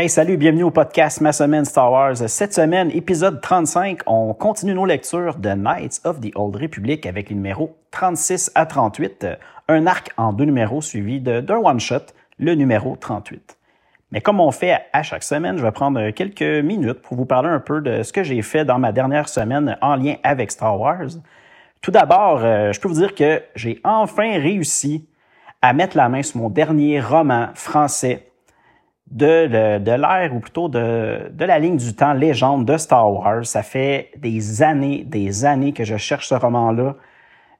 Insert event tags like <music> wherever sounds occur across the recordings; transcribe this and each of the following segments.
Hey, salut, bienvenue au podcast Ma semaine Star Wars. Cette semaine, épisode 35, on continue nos lectures de Knights of the Old Republic avec les numéros 36 à 38, un arc en deux numéros suivi d'un one-shot, le numéro 38. Mais comme on fait à chaque semaine, je vais prendre quelques minutes pour vous parler un peu de ce que j'ai fait dans ma dernière semaine en lien avec Star Wars. Tout d'abord, euh, je peux vous dire que j'ai enfin réussi à mettre la main sur mon dernier roman français de, de l'ère, ou plutôt de, de la ligne du temps légende de Star Wars. Ça fait des années, des années que je cherche ce roman-là.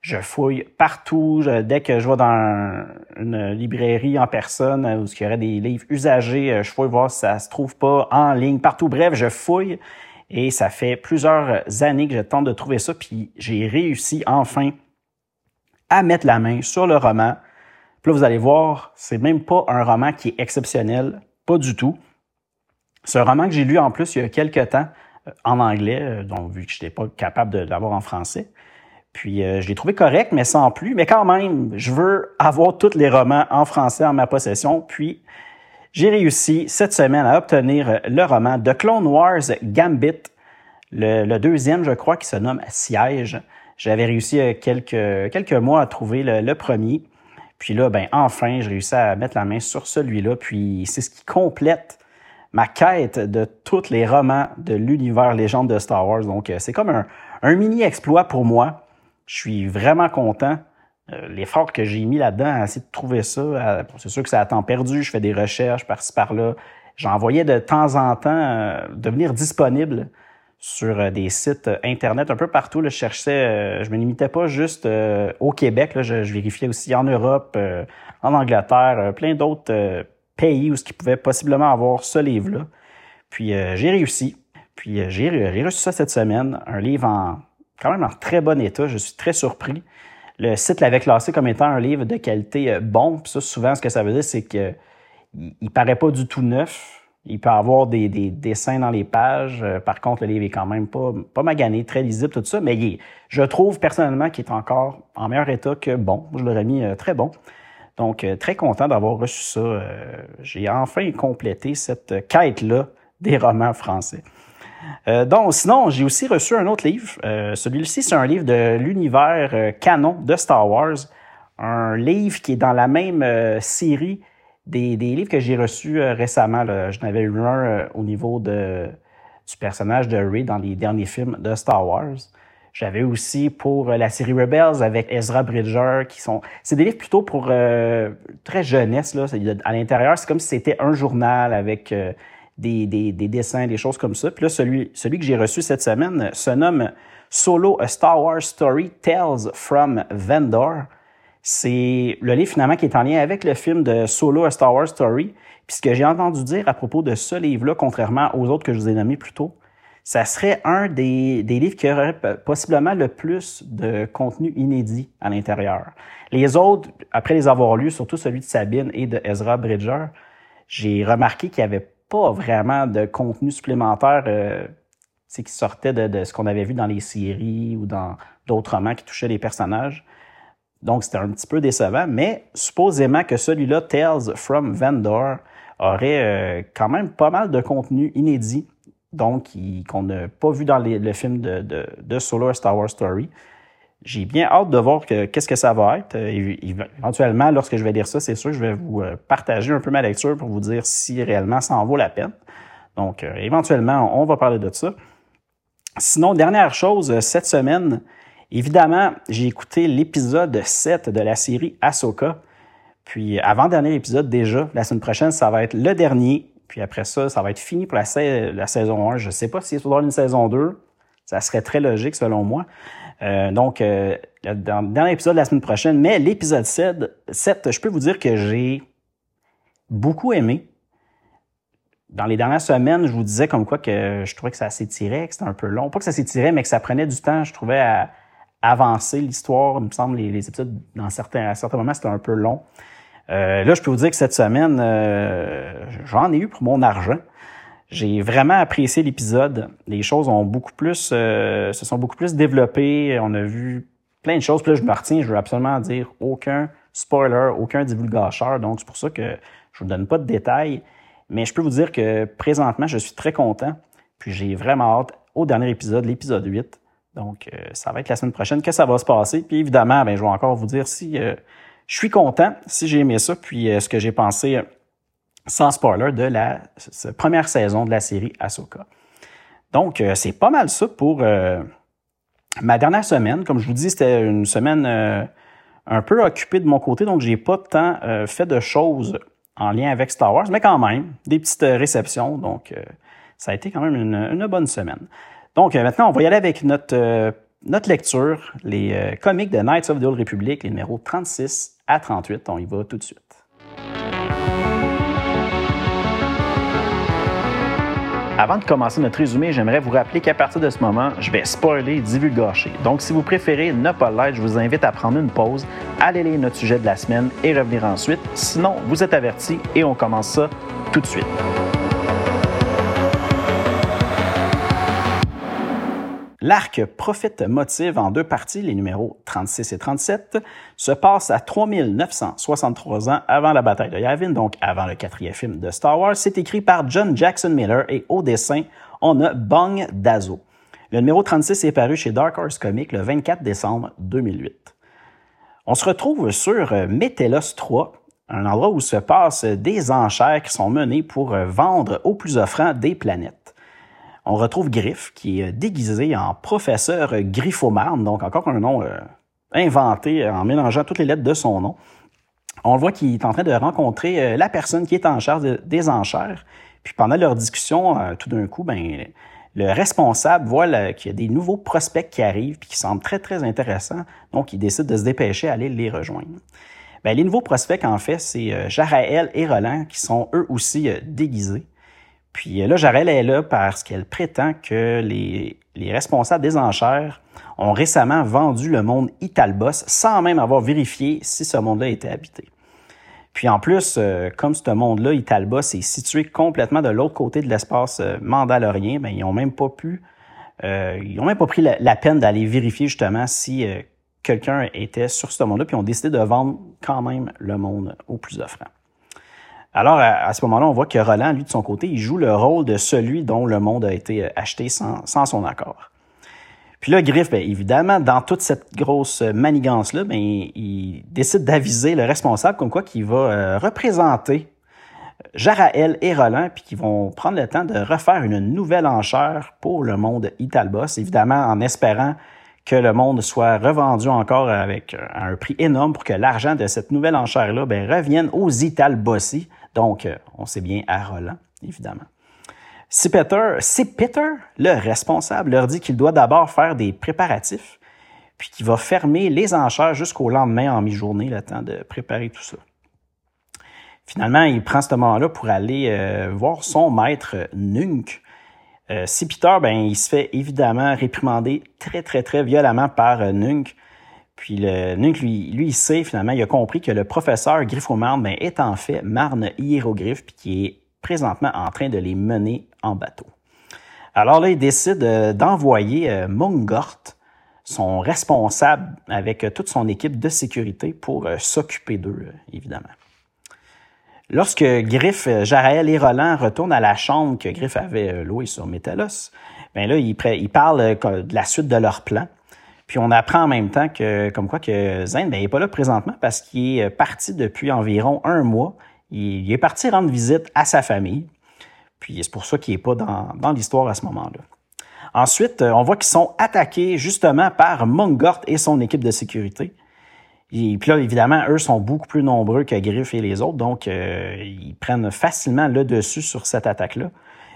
Je fouille partout. dès que je vais dans une librairie en personne où il y aurait des livres usagés, euh, je fouille voir si ça se trouve pas en ligne, partout. Bref, je fouille. Et ça fait plusieurs années que je tente de trouver ça. Puis j'ai réussi enfin à mettre la main sur le roman. Puis là, vous allez voir, c'est même pas un roman qui est exceptionnel pas du tout. C'est un roman que j'ai lu en plus il y a quelques temps euh, en anglais, euh, donc vu que je n'étais pas capable de l'avoir en français. Puis euh, je l'ai trouvé correct, mais sans plus. Mais quand même, je veux avoir tous les romans en français en ma possession. Puis j'ai réussi cette semaine à obtenir le roman de Clone Wars Gambit, le, deuxième, je crois, qui se nomme Siège. J'avais réussi quelques, quelques mois à trouver le premier. Puis là, ben enfin, j'ai réussi à mettre la main sur celui-là. Puis c'est ce qui complète ma quête de tous les romans de l'univers légende de Star Wars. Donc euh, c'est comme un, mini exploit pour moi. Je suis vraiment content. Euh, l'effort que j'ai mis là-dedans à essayer de trouver ça, c'est sûr que c'est à temps perdu. Je fais des recherches par-ci par-là. J'envoyais de temps en temps euh, devenir disponible sur euh, des sites euh, Internet un peu partout. Là, je cherchais, euh, je me limitais pas juste au Québec, là, je, vérifiais aussi en Europe, en Angleterre, plein d'autres pays où ce qui pouvait possiblement avoir ce livre-là. Puis j'ai réussi. Puis j'ai reçu ça cette semaine, un livre en quand même en très bon état. Je suis très surpris. Le site l'avait classé comme étant un livre de qualité bon. Puis ça, souvent, ce que ça veut dire, c'est que il paraît pas du tout neuf il peut avoir des, dessins dans les pages. Euh, par contre, le livre est quand même pas, pas magané, très lisible, tout ça. Mais je trouve personnellement qu'il est encore en meilleur état que bon. Je l'aurais mis euh, très bon. Donc, euh, très content d'avoir reçu ça. J'ai enfin complété cette quête-là des romans français. donc, sinon, j'ai aussi reçu un autre livre. Celui-ci, c'est un livre de l'univers canon de Star Wars. Un livre qui est dans la même série des, livres que j'ai reçus euh, récemment. J'en avais eu un euh, au niveau de, du personnage de Rey dans les derniers films de Star Wars. J'avais aussi pour euh, la série Rebels avec Ezra Bridger, qui sont... C'est des livres plutôt pour très jeunesse. Là. À l'intérieur, c'est comme si c'était un journal avec des, des, des, dessins, des choses comme ça. Puis là, celui, celui que j'ai reçu cette semaine se nomme Solo, A Star Wars Story Tales from Vendor. C'est le livre finalement qui est en lien avec le film de Solo A Star Wars Story. Puis ce que j'ai entendu dire à propos de ce livre-là, contrairement aux autres que je vous ai nommés plus tôt, ça serait un des, livres qui aurait possiblement le plus de contenu inédit à l'intérieur. Les autres, après les avoir lus, surtout celui de Sabine et de Ezra Bridger, j'ai remarqué qu'il n'y avait pas vraiment de contenu supplémentaire euh, qui sortait de, de ce qu'on avait vu dans les séries ou dans d'autres romans qui touchaient les personnages. Donc, c'était un petit peu décevant, mais supposément que celui-là, Tales from Vendor, aurait euh, quand même pas mal de contenu inédit, donc qu'on n'a pas vu dans le film de, Solo Star Wars Story. J'ai bien hâte de voir qu'est-ce que ça va être. Euh, éventuellement, lorsque je vais lire ça, c'est sûr que je vais vous euh, partager un peu ma lecture pour vous dire si réellement ça en vaut la peine. Donc, éventuellement, on va parler de ça. Sinon, dernière chose, cette semaine, Évidemment, j'ai écouté l'épisode 7 de la série Ahsoka. Puis avant-dernier épisode déjà, la semaine prochaine, ça va être le dernier. Puis après ça, ça va être fini pour la, saison 1. Je ne sais pas s'il y a une saison 2. Ça serait très logique selon moi. Euh, donc, euh, dans le dernier épisode de la semaine prochaine, mais l'épisode 7, 7, je peux vous dire que j'ai beaucoup aimé. Dans les dernières semaines, je vous disais comme quoi que je trouvais que ça s'étirait, que c'était un peu long. Pas que ça s'étirait, mais que ça prenait du temps, je trouvais, à avancer l'histoire. Il me semble les, les épisodes, dans certains, à certains moments, c'était un peu long. Euh, là, je peux vous dire que cette semaine, euh, j'en ai eu pour mon argent. J'ai vraiment apprécié l'épisode. Les choses ont beaucoup plus, euh, se sont beaucoup plus développées. On a vu plein de choses. Puis là, je me retiens, je veux absolument dire aucun spoiler, aucun divulgateur. Donc, c'est pour ça que je vous donne pas de détails. Mais je peux vous dire que présentement, je suis très content. Puis j'ai vraiment hâte au dernier épisode, l'épisode 8. Donc, euh, ça va être la semaine prochaine que ça va se passer? Puis évidemment, ben, je vais encore vous dire si euh, je suis content, si j'ai aimé ça, puis ce que j'ai pensé sans spoiler, de la première saison de la série Ahsoka. Donc, euh, c'est pas mal ça pour euh, ma dernière semaine. Comme je vous dis, c'était une semaine euh, un peu occupée de mon côté, donc j'ai pas tant fait de choses en lien avec Star Wars, mais quand même, des petites réceptions. Donc, ça a été quand même une, une, bonne semaine. Donc, maintenant, on va y aller avec notre, notre lecture, les comics de Knights of the Old Republic, les numéros 36 à 38. On y va tout de suite. Avant de commencer notre résumé, j'aimerais vous rappeler qu'à partir de ce moment, je vais spoiler et divulgacher. Donc, si vous préférez ne pas l'être, je vous invite à prendre une pause, aller lire notre sujet de la semaine et revenir ensuite. Sinon, vous êtes avertis et on commence ça tout de suite. L'arc Prophète Motive en deux parties, les numéros 36 et 37, se passe à 3963 ans avant la bataille de Yavin, donc avant le quatrième film de Star Wars. C'est écrit par John Jackson Miller et au dessin, on a Bong Dazo. Le numéro 36 est paru chez Dark Horse Comics le 24 décembre 2008. On se retrouve sur Métélos 3, un endroit où se passent des enchères qui sont menées pour vendre aux plus offrants des planètes on retrouve Griff, qui est déguisé en professeur Griffomarne, donc encore un nom euh, inventé en mélangeant toutes les lettres de son nom. On voit qu'il est en train de rencontrer euh, la personne qui est en charge des enchères. Puis pendant leur discussion, euh, tout d'un coup, ben, le responsable voit qu'il y a des nouveaux prospects qui arrivent puis qui semblent très, très intéressants. Donc, il décide de se dépêcher à aller les rejoindre. Ben, les nouveaux prospects, en fait, c'est Jaraël et Roland qui sont eux aussi déguisés. Puis euh, là, Jarel est là parce qu'elle prétend que les, responsables des enchères ont récemment vendu le monde Italbos sans même avoir vérifié si ce monde-là était habité. Puis en plus, euh, comme ce monde-là, Italbos, est situé complètement de l'autre côté de l'espace euh, mandalorien, ben, ils n'ont même pas pu, ils ont même pas pris la, peine d'aller vérifier justement si quelqu'un était sur ce monde-là, puis ont décidé de vendre quand même le monde au plus offrant. Alors, à, ce moment-là, on voit que Roland, lui, de son côté, il joue le rôle de celui dont le monde a été euh, acheté sans, son accord. Puis là, Griff, bien, évidemment, dans toute cette grosse manigance-là, bien, il décide d'aviser le responsable comme quoi qu'il va euh, représenter Jaraël et Roland, puis qu'ils vont prendre le temps de refaire une nouvelle enchère pour le monde Italbos, évidemment en espérant que le monde soit revendu encore avec un prix énorme pour que l'argent de cette nouvelle enchère-là ben, revienne aux Italbossi, donc, euh, on sait bien à Roland, évidemment. Si Peter, le responsable, leur dit qu'il doit d'abord faire des préparatifs, puis qu'il va fermer les enchères jusqu'au lendemain en mi-journée, le temps de préparer tout ça. Finalement, il prend ce moment-là pour aller euh, voir son maître Nunk. Euh, si Peter, ben, il se fait évidemment réprimander très, très, très violemment par Nunk. Puis le lui, il sait finalement, il a compris que le professeur Griffomarne ben, est en fait Marne Hiéroglyphe, puis qui est présentement en train de les mener en bateau. Alors là, il décide euh, d'envoyer euh, Mungort, son responsable, avec euh, toute son équipe de sécurité pour s'occuper d'eux, évidemment. Lorsque Griff, Jaraël et Roland retournent à la chambre que Griff avait louée sur Métalos, ben là, ils, ils parlent de la suite de leur plan. Puis on apprend en même temps que, comme quoi que Zane, ben, il n'est pas là présentement parce qu'il est parti depuis environ un mois. Il, est parti rendre visite à sa famille. Puis c'est pour ça qu'il n'est pas dans, dans l'histoire à ce moment-là. Ensuite, on voit qu'ils sont attaqués justement par Mungort et son équipe de sécurité. Et puis là, évidemment, eux sont beaucoup plus nombreux que Griff et les autres, donc euh, ils prennent facilement le dessus sur cette attaque-là.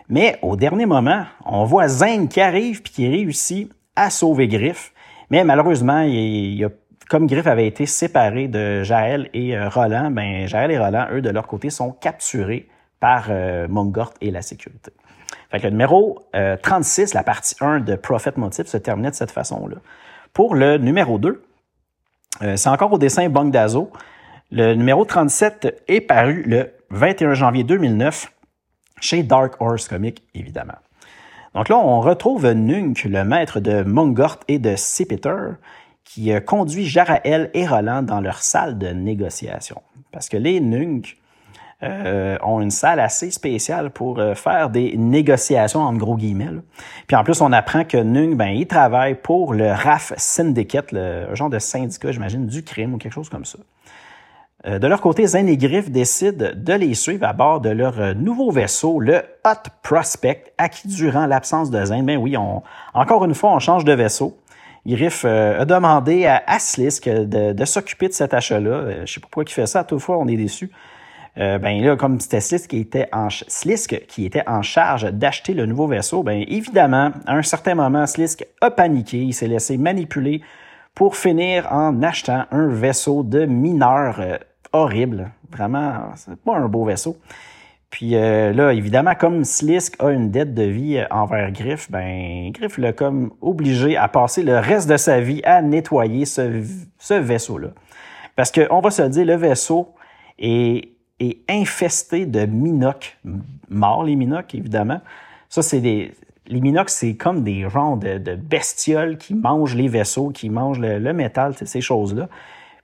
Mais au dernier moment, on voit Zane qui arrive puis qui réussit à sauver Griff. Mais malheureusement, comme Griff avait été séparé de Jaël et Roland, ben Jaël et Roland, eux, de leur côté, sont capturés par Mongort et la sécurité. Fait que le numéro 36, la partie 1 de Prophet Motif, se terminait de cette façon-là. Pour le numéro 2, c'est encore au dessin Bang Dazo. Le numéro 37 est paru le 21 janvier 2009 chez Dark Horse Comics, évidemment. Donc là, on retrouve Nunk, le maître de Mungort et de Sipiter, qui conduit Jarael et Roland dans leur salle de négociation. Parce que les Nunk euh, ont une salle assez spéciale pour euh, faire des négociations, en gros guillemets. Puis en plus, on apprend que Nung, ben, il travaille pour le RAF Syndicate, le, genre de syndicat, j'imagine, du crime ou quelque chose comme ça. Euh, de leur côté, Zane et Griff décident de les suivre à bord de leur euh, nouveau vaisseau, le Hot Prospect, à qui, durant l'absence de Zane, ben oui, on, encore une fois, on change de vaisseau. Griff euh, a demandé à Aslisk de, s'occuper de cet achat-là. je sais pas pourquoi il fait ça, toutefois, on est déçus. ben là, comme c'était Slisk qui était en Slisk qui était en charge d'acheter le nouveau vaisseau, ben évidemment, à un certain moment, Slisk a paniqué, il s'est laissé manipuler pour finir en achetant un vaisseau de mineurs horrible. Vraiment, c'est pas un beau vaisseau. Puis euh, là, évidemment, comme Slisk a une dette de vie euh, envers Griff, ben Griff l'a comme obligé à passer le reste de sa vie à nettoyer ce, vaisseau-là. Parce qu'on va se dire, le vaisseau est, est infesté de minocs morts, les minocs, évidemment. Ça, c'est des. Les minocs, c'est comme des genres de, de, bestioles qui mangent les vaisseaux, qui mangent le, le métal, ces choses-là.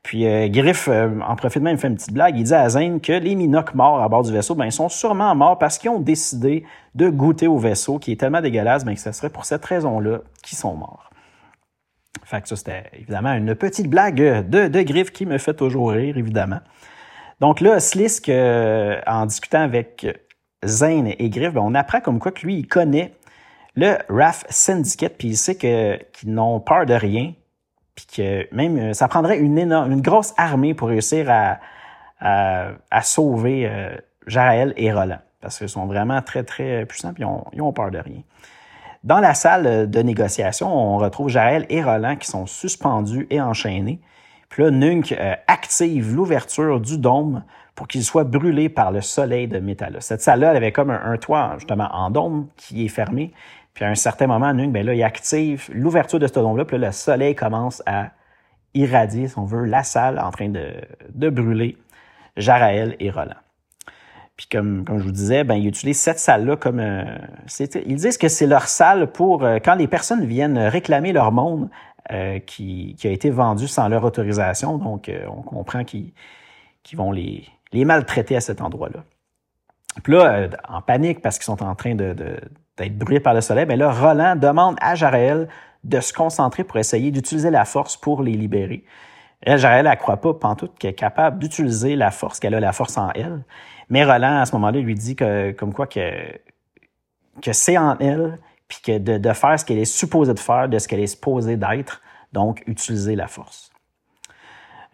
Puis euh, Griff euh, en profite même, fait une petite blague. Il dit à Zane que les Minocs morts à bord du vaisseau, ben, ils sont sûrement morts parce qu'ils ont décidé de goûter au vaisseau qui est tellement dégueulasse ben, que ce serait pour cette raison-là qu'ils sont morts. Fait que ça, c'était évidemment une petite blague de, de Griff qui me fait toujours rire, évidemment. Donc là, Slisk, euh, en discutant avec Zane et Griff, ben, on apprend comme quoi que lui, il connaît le RAF Syndicate, puis il sait qu'ils n'ont peur de rien, que même euh, ça prendrait une énorme, une grosse armée pour réussir à, à, sauver euh, Jaël et Roland. Parce qu'ils sont vraiment très, très puissants et ils ont, peur de rien. Dans la salle de négociation, on retrouve Jaël et Roland qui sont suspendus et enchaînés. Puis là, Nunk euh, active l'ouverture du dôme pour qu'il soit brûlé par le soleil de métal. Cette salle-là, elle avait comme un, un, toit justement en dôme qui est fermé. Puis à un certain moment, Nung, ben là, il active l'ouverture de ce dôme-là, puis là, le soleil commence à irradier, si on veut, la salle en train de, de brûler Jaraël et Roland. Puis comme, comme je vous disais, ben, ils utilisent cette salle-là comme... Euh, ils disent que c'est leur salle pour... Euh, quand les personnes viennent réclamer leur monde euh, qui, a été vendu sans leur autorisation, donc on comprend qu'ils vont les, les maltraiter à cet endroit-là. Puis là, en panique parce qu'ils sont en train de, de d'être brûlé par le soleil, mais là, Roland demande à Jaraël de se concentrer pour essayer d'utiliser la force pour les libérer. Elle, Jaraël, elle croit pas, pantoute, qu'elle est capable d'utiliser la force, qu'elle a la force en elle. Mais Roland, à ce moment-là, lui dit que, comme quoi, que, que c'est en elle, puis que de, de faire ce qu'elle est supposée de faire, de ce qu'elle est supposée d'être, donc utiliser la force.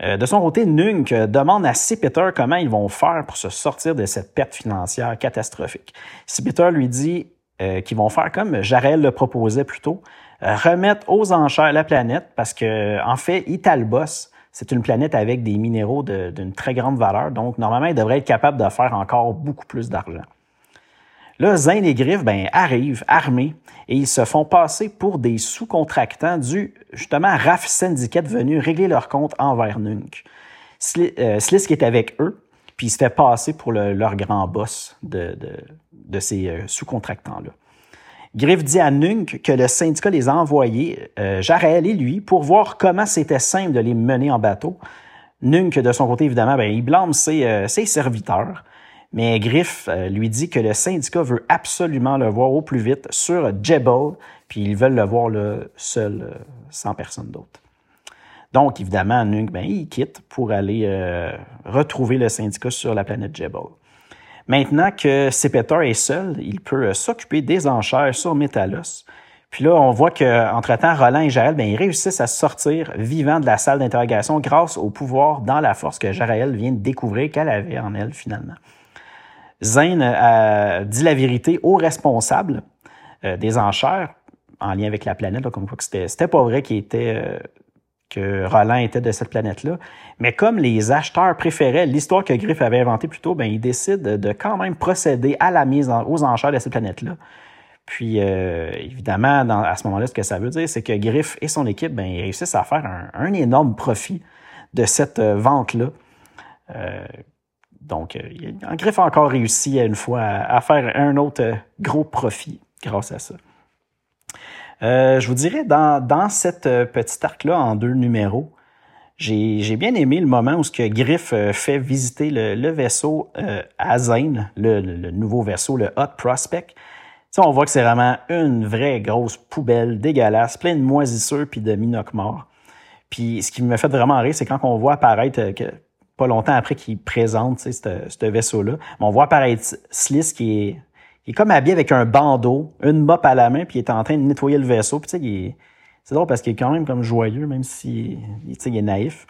Euh, de son côté, Nunk demande à Sipiter comment ils vont faire pour se sortir de cette perte financière catastrophique. Sipiter lui dit euh, qui vont faire comme Jarel le proposait plus tôt, euh, remettre aux enchères la planète parce que en fait, Italbos, c'est une planète avec des minéraux d'une très grande valeur, donc normalement, il devrait être capable de faire encore beaucoup plus d'argent. Là, Zane et Griff ben, arrivent armés et ils se font passer pour des sous-contractants du, justement, RAF Syndicate venu régler leur compte envers Nunk. Euh, Slisk est avec eux, puis il se fait passer pour leur grand boss de, de ces euh, sous-contractants-là. Griff dit à Nunk que le syndicat les a envoyés, euh, et lui, pour voir comment c'était simple de les mener en bateau. Nunk, de son côté, évidemment, ben, il blâme ses, euh, ses serviteurs, mais Griff euh, lui dit que le syndicat veut absolument le voir au plus vite sur Jebel, puis ils veulent le voir seul, sans personne d'autre. Donc, évidemment, Nunk, ben, il quitte pour aller retrouver le syndicat sur la planète Jebel. Maintenant que Sepeter est seul, il peut euh, s'occuper des enchères sur Metalos. Puis là, on voit qu'entre-temps, Roland et Jaël, ben, ils réussissent à sortir vivants de la salle d'interrogation grâce au pouvoir dans la force que Jaël vient de découvrir qu'elle avait en elle, finalement. Zane a dit la vérité aux responsables euh, des enchères en lien avec la planète, comme quoi c'était, pas vrai qu'il était, euh, que Roland était de cette planète-là. Mais comme les acheteurs préféraient l'histoire que Griff avait inventée plus tôt, ben, ils décident de quand même procéder à la mise aux enchères de cette planète-là. Puis, euh, évidemment, à ce moment-là, ce que ça veut dire, c'est que Griff et son équipe, ben, ils réussissent à faire un, énorme profit de cette euh, vente-là. Euh, donc, euh, Griff a encore réussi une fois à, faire un autre gros profit grâce à ça. Euh, je vous dirais, dans, dans cette euh, petite arc-là, en deux numéros, j'ai bien aimé le moment où ce que Griff euh, fait visiter le, vaisseau euh, le, nouveau vaisseau, le Hot Prospect. on voit que c'est vraiment une vraie grosse poubelle dégueulasse, pleine de moisissures puis de minocs morts. Puis ce qui me fait vraiment rire, c'est quand on voit apparaître, que, pas longtemps après qu'il présente ce vaisseau-là, on voit apparaître Sliss qui est il est comme habillé avec un bandeau, une mop à la main, puis il est en train de nettoyer le vaisseau. Puis tu sais, c'est drôle parce qu'il est quand même comme joyeux, même si il est naïf.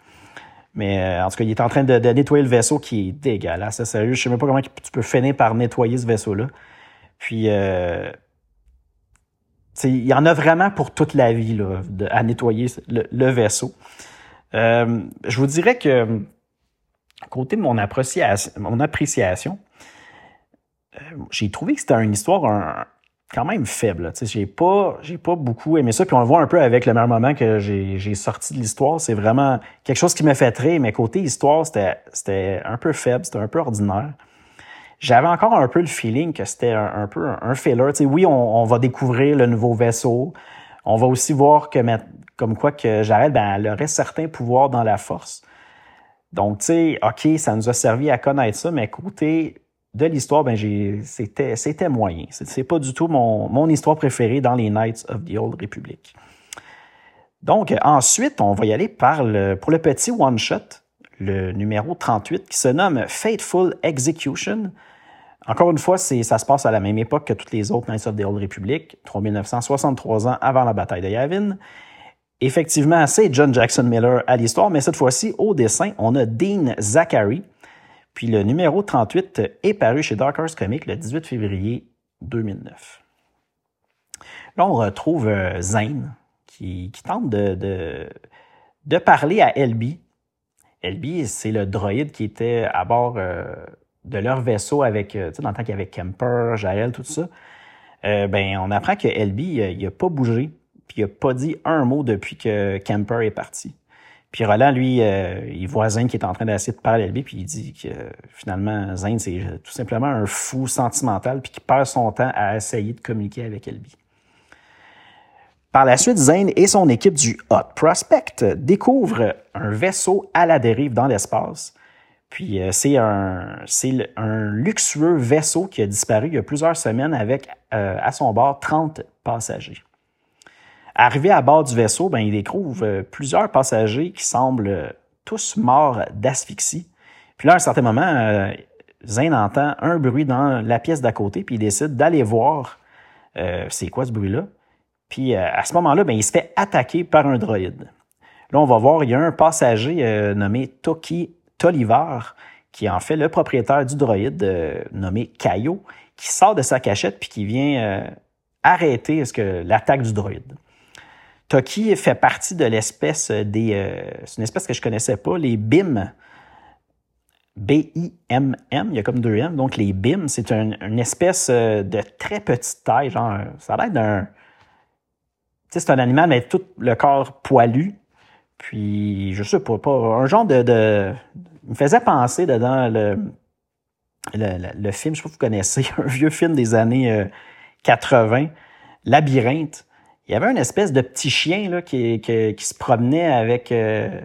Mais euh, en tout cas, il est en train de, nettoyer le vaisseau qui est dégueulasse. Sérieux, je sais même pas comment tu peux finir par nettoyer ce vaisseau-là. Puis, euh, il y en a vraiment pour toute la vie là, à nettoyer le, vaisseau. Euh, je vous dirais que, côté de mon appréciation, mon appréciation euh, j'ai trouvé que c'était une histoire quand même faible. J'ai pas, j'ai pas beaucoup aimé ça. Puis on le voit un peu avec le meilleur moment que j'ai sorti de l'histoire. C'est vraiment quelque chose qui me fait très, mais côté histoire, c'était un peu faible, c'était un peu ordinaire. J'avais encore un peu le feeling que c'était un, peu un, filler. oui, on, va découvrir le nouveau vaisseau. On va aussi voir que comme quoi que Jared, ben, elle aurait certains pouvoirs dans la force. Donc, tu sais, OK, ça nous a servi à connaître ça, mais côté de l'histoire, ben c'était, c'était moyen. C'est, pas du tout mon, histoire préférée dans les Knights of the Old Republic. Donc, ensuite, on va y aller pour le petit one-shot, le numéro 38, qui se nomme Fateful Execution. Encore une fois, ça se passe à la même époque que toutes les autres Knights of the Old Republic, 3963 ans avant la bataille de Yavin. Effectivement, c'est John Jackson Miller à l'histoire, mais cette fois-ci, au dessin, on a Dean Zachary, puis le numéro 38 est paru chez Dark Horse Comics le 18 février 2009. Là, on retrouve euh, Zane qui, tente de, parler à Elby. Elby, c'est le droïde qui était à bord euh, de leur vaisseau avec, euh, tu sais, dans le temps qu'il y avait Kemper, Jael, tout ça. ben, on apprend que Elby, il n'a pas bougé, puis il n'a pas dit un mot depuis que Kemper est parti. Puis Roland, lui, euh, il voit Zane qui est en train d'essayer de parler à lui, puis il dit que finalement, Zane, c'est tout simplement un fou sentimental, puis qui perd son temps à essayer de communiquer avec Elby. Par la suite, Zane et son équipe du Hot Prospect découvrent un vaisseau à la dérive dans l'espace. Puis euh, c'est un, un luxueux vaisseau qui a disparu il y a plusieurs semaines avec euh, à son bord 30 passagers. Arrivé à bord du vaisseau, ben, il découvre euh, plusieurs passagers qui semblent euh, tous morts d'asphyxie. Puis là, à un certain moment, euh, entend un bruit dans la pièce d'à côté, puis il décide d'aller voir c'est quoi ce bruit-là. Puis à ce moment-là, ben, il se fait attaquer par un droïde. Là, on va voir, il y a un passager nommé Toki Tolivar, qui est en fait le propriétaire du droïde nommé Kayo, qui sort de sa cachette puis qui vient arrêter l'attaque du droïde. Toki fait partie de l'espèce des. Euh, c'est une espèce que je connaissais pas, les BIM. B-I-M-M, il y a comme deux M. Donc, les BIM, c'est une espèce euh, de très petite taille. Genre, ça a l'air d'un. C'est un animal, mais tout le corps poilu. Puis, je sais pas, un genre de, me faisait penser dedans le, le, le, film, je sais pas si vous connaissez, <laughs> un vieux film des années 80, euh, Labyrinthe il y avait une espèce de petit chien là, qui, qui, qui se promenait avec. Euh,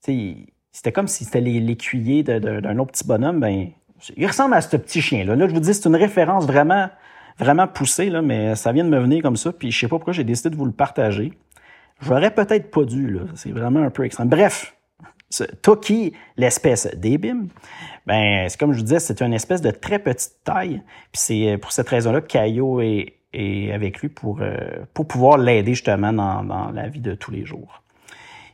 c'était comme si c'était l'écuyer d'un autre petit bonhomme. Ben, il ressemble à ce petit chien-là. Là, je vous dis, c'est une référence vraiment, vraiment poussée, là, mais ça vient de me venir comme ça. Puis je sais pas pourquoi j'ai décidé de vous le partager. J'aurais peut-être pas dû. C'est vraiment un peu extrême. Bref, Toki, l'espèce d'Ebim, ben, c'est comme je vous disais, c'est une espèce de très petite taille. Puis c'est pour cette raison-là que Caillot est et avec lui pour, euh, pour pouvoir l'aider justement dans, dans, la vie de tous les jours.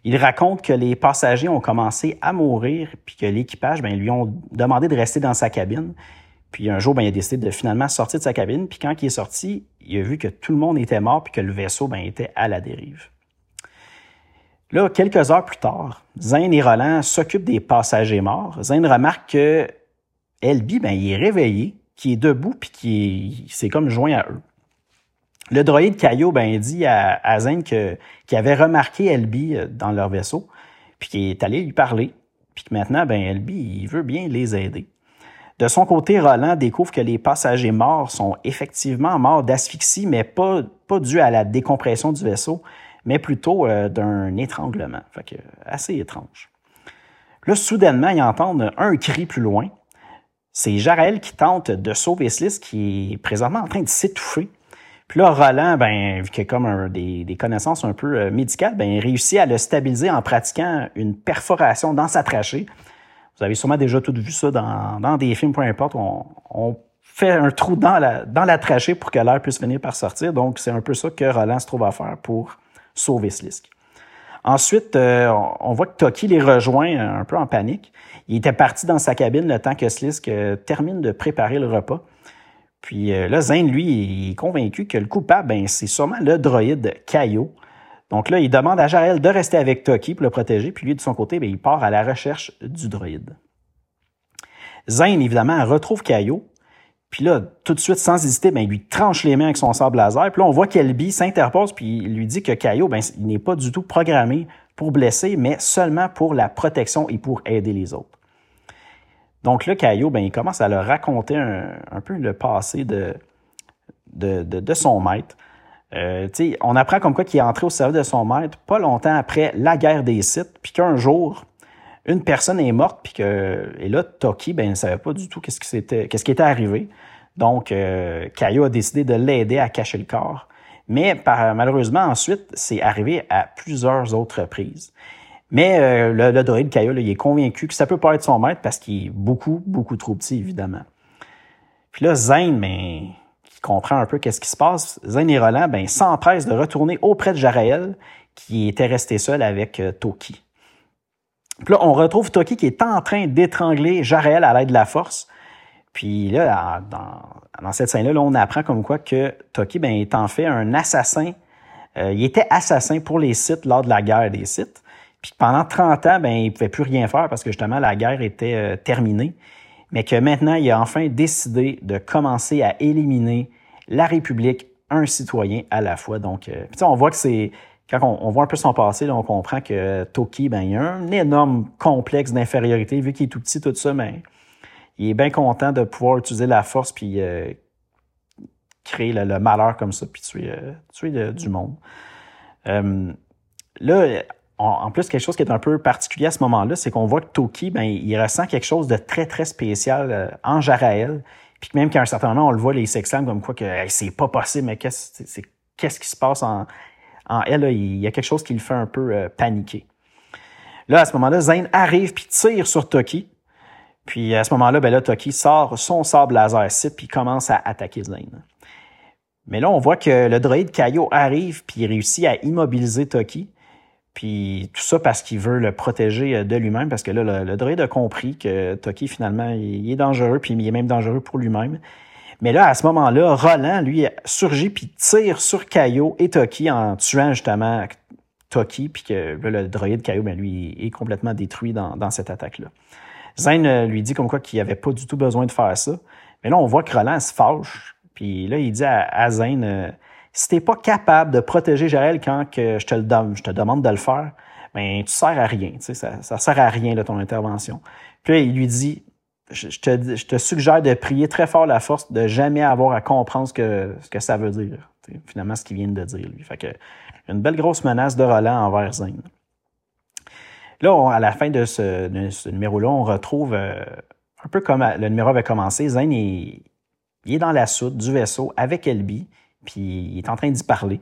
Il raconte que les passagers ont commencé à mourir, puis que l'équipage, ben, lui ont demandé de rester dans sa cabine. Puis un jour, ben, il a décidé de finalement sortir de sa cabine. Puis quand il est sorti, il a vu que tout le monde était mort, puis que le vaisseau ben, était à la dérive. Là, quelques heures plus tard, Zane et Roland s'occupent des passagers morts. Zane remarque que Elby, ben, il est réveillé, qu'il est debout, puis qu'il s'est comme joint à eux. Le droïde Caillot, ben, dit à, à Zane qu'il avait remarqué Elby euh, dans leur vaisseau, puis qu'il est allé lui parler, puis que maintenant, ben, Elby, il veut bien les aider. De son côté, Roland découvre que les passagers morts sont effectivement morts d'asphyxie, mais pas, pas dû à la décompression du vaisseau, mais plutôt euh, d'un étranglement. Fait que, assez étrange. Là, soudainement, ils entendent un cri plus loin. C'est Jarel qui tente de sauver Sliss, qui est présentement en train de s'étouffer. Puis là, Roland, ben, vu qu'il a comme des, connaissances un peu euh, médicales, ben, il réussit à le stabiliser en pratiquant une perforation dans sa trachée. Vous avez sûrement déjà tout vu ça dans, dans des films, peu importe. On, fait un trou dans la, dans la trachée pour que l'air puisse venir par sortir. Donc, c'est un peu ça que Roland se trouve à faire pour sauver Slisk. Ensuite, euh, on voit que Toki les rejoint un peu en panique. Il était parti dans sa cabine le temps que Slisk euh, termine de préparer le repas. Puis euh, là, Zane, lui, il est convaincu que le coupable, ben, c'est sûrement le droïde Kaio. Donc là, il demande à Jarel de rester avec Toki pour le protéger, puis lui, de son côté, ben, il part à la recherche du droïde. Zane, évidemment, retrouve Kaio, puis là, tout de suite, sans hésiter, ben, il lui tranche les mains avec son sable laser. Puis là, on voit qu'Elby s'interpose, puis il lui dit que Caillot, ben, il n'est pas du tout programmé pour blesser, mais seulement pour la protection et pour aider les autres. Donc là, Caillot, ben, il commence à leur raconter un, peu le passé de, son maître. Euh, on apprend comme quoi qu'il est entré au service de son maître pas longtemps après la guerre des sites, puis qu'un jour, une personne est morte, et là, Toki, ben, ne savait pas du tout qu'est-ce qui, était, arrivé. Donc, euh, Kaio a décidé de l'aider à cacher le corps. Mais malheureusement, ensuite, c'est arrivé à plusieurs autres reprises. Mais euh, le, le, droïde il est convaincu que ça peut pas être son maître parce qu'il est beaucoup, beaucoup trop petit, évidemment. Puis là, Zane, qui comprend un peu qu'est-ce qui se passe, Zane et Roland, ben, s'empressent de retourner auprès de Jarael, qui était resté seul avec euh, Toki. Puis là, on retrouve Toki qui est en train d'étrangler Jarel à l'aide de la force. Puis là, dans, cette scène-là, on apprend comme quoi que Toki ben, est en fait un assassin. Euh, il était assassin pour les sites lors de la guerre des sites. Puis pendant 30 ans, ben, il pouvait plus rien faire parce que justement, la guerre était euh, terminée. Mais que maintenant, il a enfin décidé de commencer à éliminer la République, un citoyen à la fois. Donc, euh, on voit que c'est quand on, voit un peu son passé, on comprend que Toki, ben, il a un énorme complexe d'infériorité, vu qu'il est tout petit, tout ça, mais il est bien content de pouvoir utiliser la force puis euh, créer le, malheur comme ça, puis tuer, euh, tuer du monde. Euh, là, en plus, quelque chose qui est un peu particulier à ce moment-là, c'est qu'on voit que Toki, ben, il ressent quelque chose de très, très spécial en Jaraël. Puis même qu'à un certain moment, on le voit, les s'exclament comme quoi que c'est pas possible, mais qu'est-ce, qui se passe en, elle, il y a quelque chose qui le fait un peu euh, paniquer. Là, à ce moment-là, Zane arrive puis tire sur Toki. Puis à ce moment-là, ben là, Toki sort son sable laser site puis commence à attaquer Zane. Mais là, on voit que le droïde Kaio arrive puis il réussit à immobiliser Toki. Puis tout ça parce qu'il veut le protéger euh, de lui-même, parce que là, le, le, droïde a compris que Toki, finalement, il est dangereux, puis il est même dangereux pour lui-même. Mais là, à ce moment-là, Roland, lui, surgit puis tire sur Caillot et Toki en tuant justement Toki, puis que le droïde Caillot, ben, lui, est complètement détruit dans, cette attaque-là. Zane euh, lui dit comme quoi qu'il avait pas du tout besoin de faire ça. Mais là, on voit que Roland se fâche. Puis là, il dit à, à Zane, si t'es pas capable de protéger Jarel quand que je te le donne, je te demande de le faire, ben tu sers à rien. Tu sais, ça, ça sert à rien de ton intervention. Puis là, il lui dit, je, te, suggère de prier très fort la force de jamais avoir à comprendre ce que, ça veut dire. Finalement, ce qu'il vient de dire, lui. Fait que, une belle grosse menace de Roland envers Zane. Là, à la fin de ce, numéro-là, on retrouve euh, un peu comme le numéro avait commencé. Zane, est dans la soute du vaisseau avec Elby, puis il est en train d'y parler.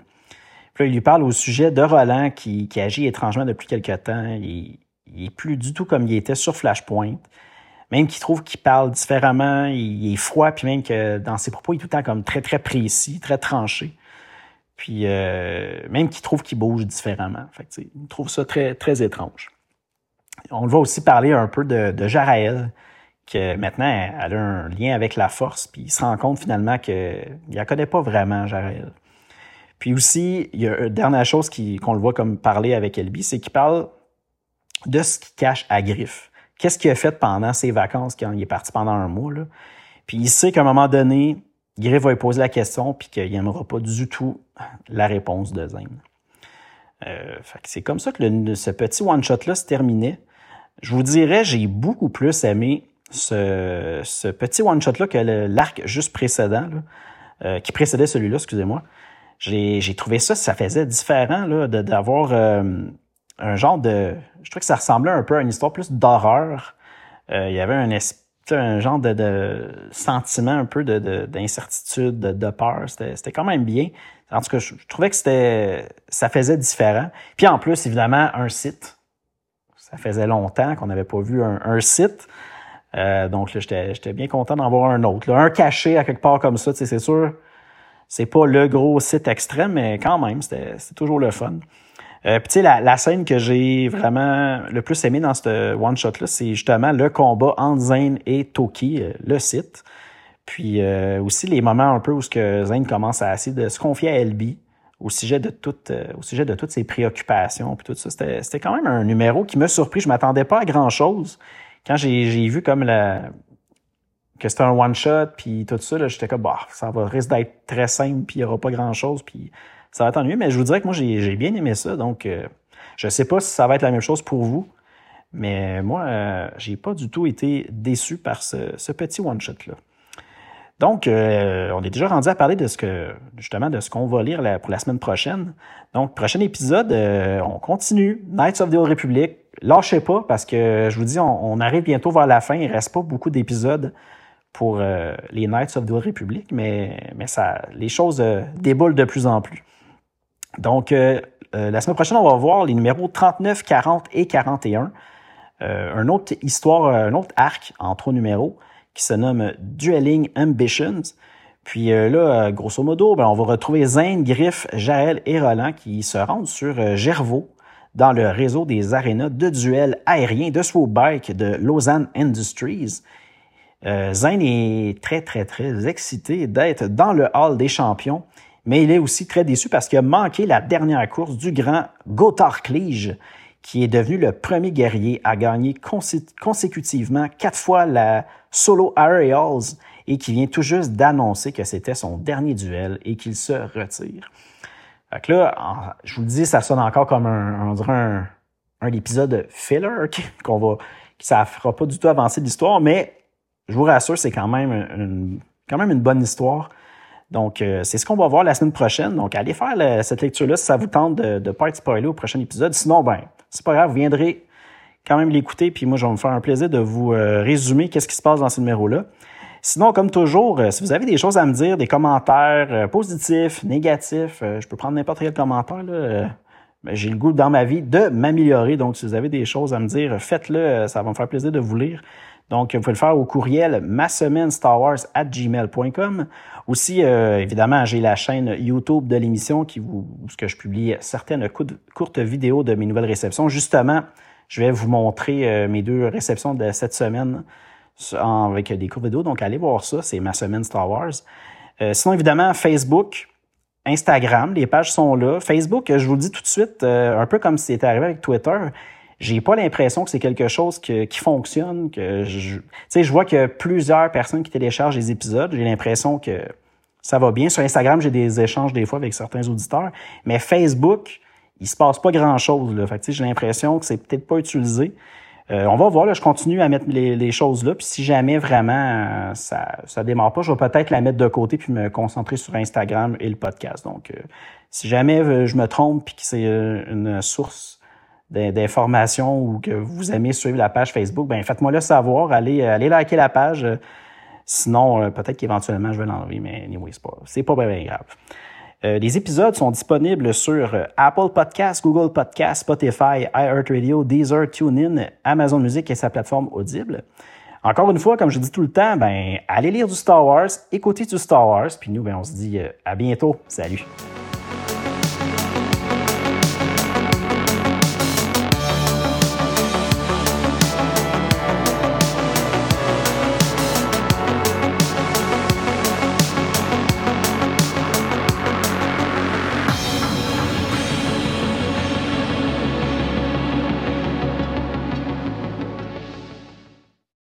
Puis là, il lui parle au sujet de Roland qui, qui agit étrangement depuis quelque temps. Il, il est plus du tout comme il était sur Flashpoint même qu'il trouve qu'il parle différemment, il est froid, puis même que dans ses propos, il est tout le temps comme très, très précis, très tranché. Puis euh, même qu'il trouve qu'il bouge différemment. Fait il trouve ça très, très étrange. On le aussi parler un peu de, de Jaraël, que maintenant, elle a un lien avec la force, puis il se rend compte finalement qu'il ne connaît pas vraiment, Jaraël. Puis aussi, il y a une dernière chose qu'on le voit comme parler avec Elby, c'est qu'il parle de ce qu'il cache à Griff. Qu'est-ce qu'il a fait pendant ses vacances quand il est parti pendant un mois. Là? Puis il sait qu'à un moment donné, Griff va lui poser la question puis qu'il n'aimera pas du tout la réponse de Zane. Euh, c'est comme ça que le, ce petit one-shot-là se terminait. Je vous dirais, j'ai beaucoup plus aimé ce, ce petit one-shot-là que l'arc juste précédent, là, euh, qui précédait celui-là, excusez-moi. J'ai trouvé ça, ça faisait différent d'avoir euh, un genre de... Je trouve que ça ressemblait un peu à une histoire plus d'horreur. Euh, il y avait un, un genre de, de, sentiment un peu d'incertitude, de, de, de, peur. C'était quand même bien. En tout cas, je, trouvais que c'était ça faisait différent. Puis en plus, évidemment, un site. Ça faisait longtemps qu'on n'avait pas vu un, un site. Euh, donc là, j'étais bien content d'en voir un autre. Un caché à quelque part comme ça, c'est sûr. C'est pas le gros site extrême, mais quand même, c'était toujours le fun. Euh, puis tu sais, la, scène que j'ai vraiment le plus aimé dans ce one-shot-là, c'est justement le combat entre Zane et Toki, euh, le site. Puis aussi les moments un peu où ce que Zane commence à essayer de se confier à LB au sujet de toutes au sujet de toutes ses préoccupations puis tout ça. C'était quand même un numéro qui m'a surpris. Je m'attendais pas à grand chose quand j'ai vu comme que c'était un one shot puis tout ça, j'étais comme bah ça va risque d'être très simple puis il y aura pas grand chose puis ça va être ennuyeux. Mais je vous dirais que moi j'ai bien aimé ça donc euh, je sais pas si ça va être la même chose pour vous. Mais moi, euh, j'ai pas du tout été déçu par ce, ce petit one shot là. Donc, euh, on est déjà rendu à parler de ce que, justement, de ce qu'on va lire pour la semaine prochaine. Donc, prochain épisode, euh, on continue. Knights of the Old Republic. Lâchez pas parce que je vous dis, on, arrive bientôt vers la fin. Il reste pas beaucoup d'épisodes pour euh, les Knights of the Old Republic, mais, mais ça, les choses déboulent de plus en plus. Donc, la semaine prochaine, on va voir les numéros 39, 40 et 41. un autre histoire, un autre arc en trois numéros qui se nomme Dueling Ambitions. Puis euh, là, euh, grosso modo, ben, on va retrouver Zane, Griff, Jaël et Roland qui se rendent sur euh, Gervaux dans le réseau des arénas de duel aérien de Swowbike de Lausanne Industries. Zane est très, très, très excité d'être dans le hall des champions, mais il est aussi très déçu parce qu'il a manqué la dernière course du grand Gotthard Clige, qui est devenu le premier guerrier à gagner consécutivement quatre fois la Solo Aerials et qui vient tout juste d'annoncer que c'était son dernier duel et qu'il se retire. Fait que là, je vous le dis, ça sonne encore comme un, on dirait un, épisode filler <laughs> qu'on va, qui ça fera pas du tout avancer l'histoire, mais je vous rassure, c'est quand même une, quand même une bonne histoire. Donc, euh, c'est ce qu'on va voir la semaine prochaine. Donc, allez faire cette lecture-là si ça vous tente de ne pas être spoilé au prochain épisode. Sinon, ben, c'est pas grave, vous viendrez quand même l'écouter, puis moi, je vais me faire un plaisir de vous euh, résumer qu'est-ce qui se passe dans ce numéro-là. Sinon, comme toujours, euh, si vous avez des choses à me dire, des commentaires euh, positifs, négatifs, je peux prendre n'importe quel commentaire. Là, j'ai le goût dans ma vie de m'améliorer. Donc, si vous avez des choses à me dire, faites-le. Ça va me faire plaisir de vous lire. Donc, vous pouvez le faire au courriel ma at gmail.com. Aussi, évidemment, j'ai la chaîne YouTube de l'émission qui vous, où ce que je publie certaines courtes vidéos de mes nouvelles réceptions, justement je vais vous montrer euh, mes deux réceptions de cette semaine avec des cours vidéo. Donc, allez voir ça. C'est ma semaine Star Wars. Euh, sinon, évidemment, Facebook, Instagram, les pages sont là. Facebook, je vous le dis tout de suite, euh, un peu comme c'était arrivé avec Twitter, j'ai pas l'impression que c'est quelque chose qui fonctionne. Que je, sais, je vois a plusieurs personnes qui téléchargent les épisodes. J'ai l'impression que ça va bien. Sur Instagram, j'ai des échanges des fois avec certains auditeurs. Mais Facebook, il se passe pas grand-chose. Là. Fait j'ai l'impression que c'est peut-être pas utilisé. Euh, on va voir, là, je continue à mettre les, choses là. Puis si jamais vraiment euh, ça ça démarre pas, je vais peut-être la mettre de côté puis me concentrer sur Instagram et le podcast. Donc, euh, si jamais je me trompe puis que c'est une source d'informations ou que vous aimez suivre la page Facebook, ben faites-moi le savoir. Allez, allez liker la page. Sinon, peut-être qu'éventuellement je vais l'enlever, mais anyway, c'est pas, c'est pas bien grave. Euh, les épisodes sont disponibles sur euh, Apple Podcasts, Google Podcasts, Spotify, iHeartRadio, Deezer, TuneIn, Amazon Music et sa plateforme Audible. Encore une fois, comme je dis tout le temps, ben allez lire du Star Wars, écoutez du Star Wars, puis nous, ben, on se dit euh, à bientôt. Salut!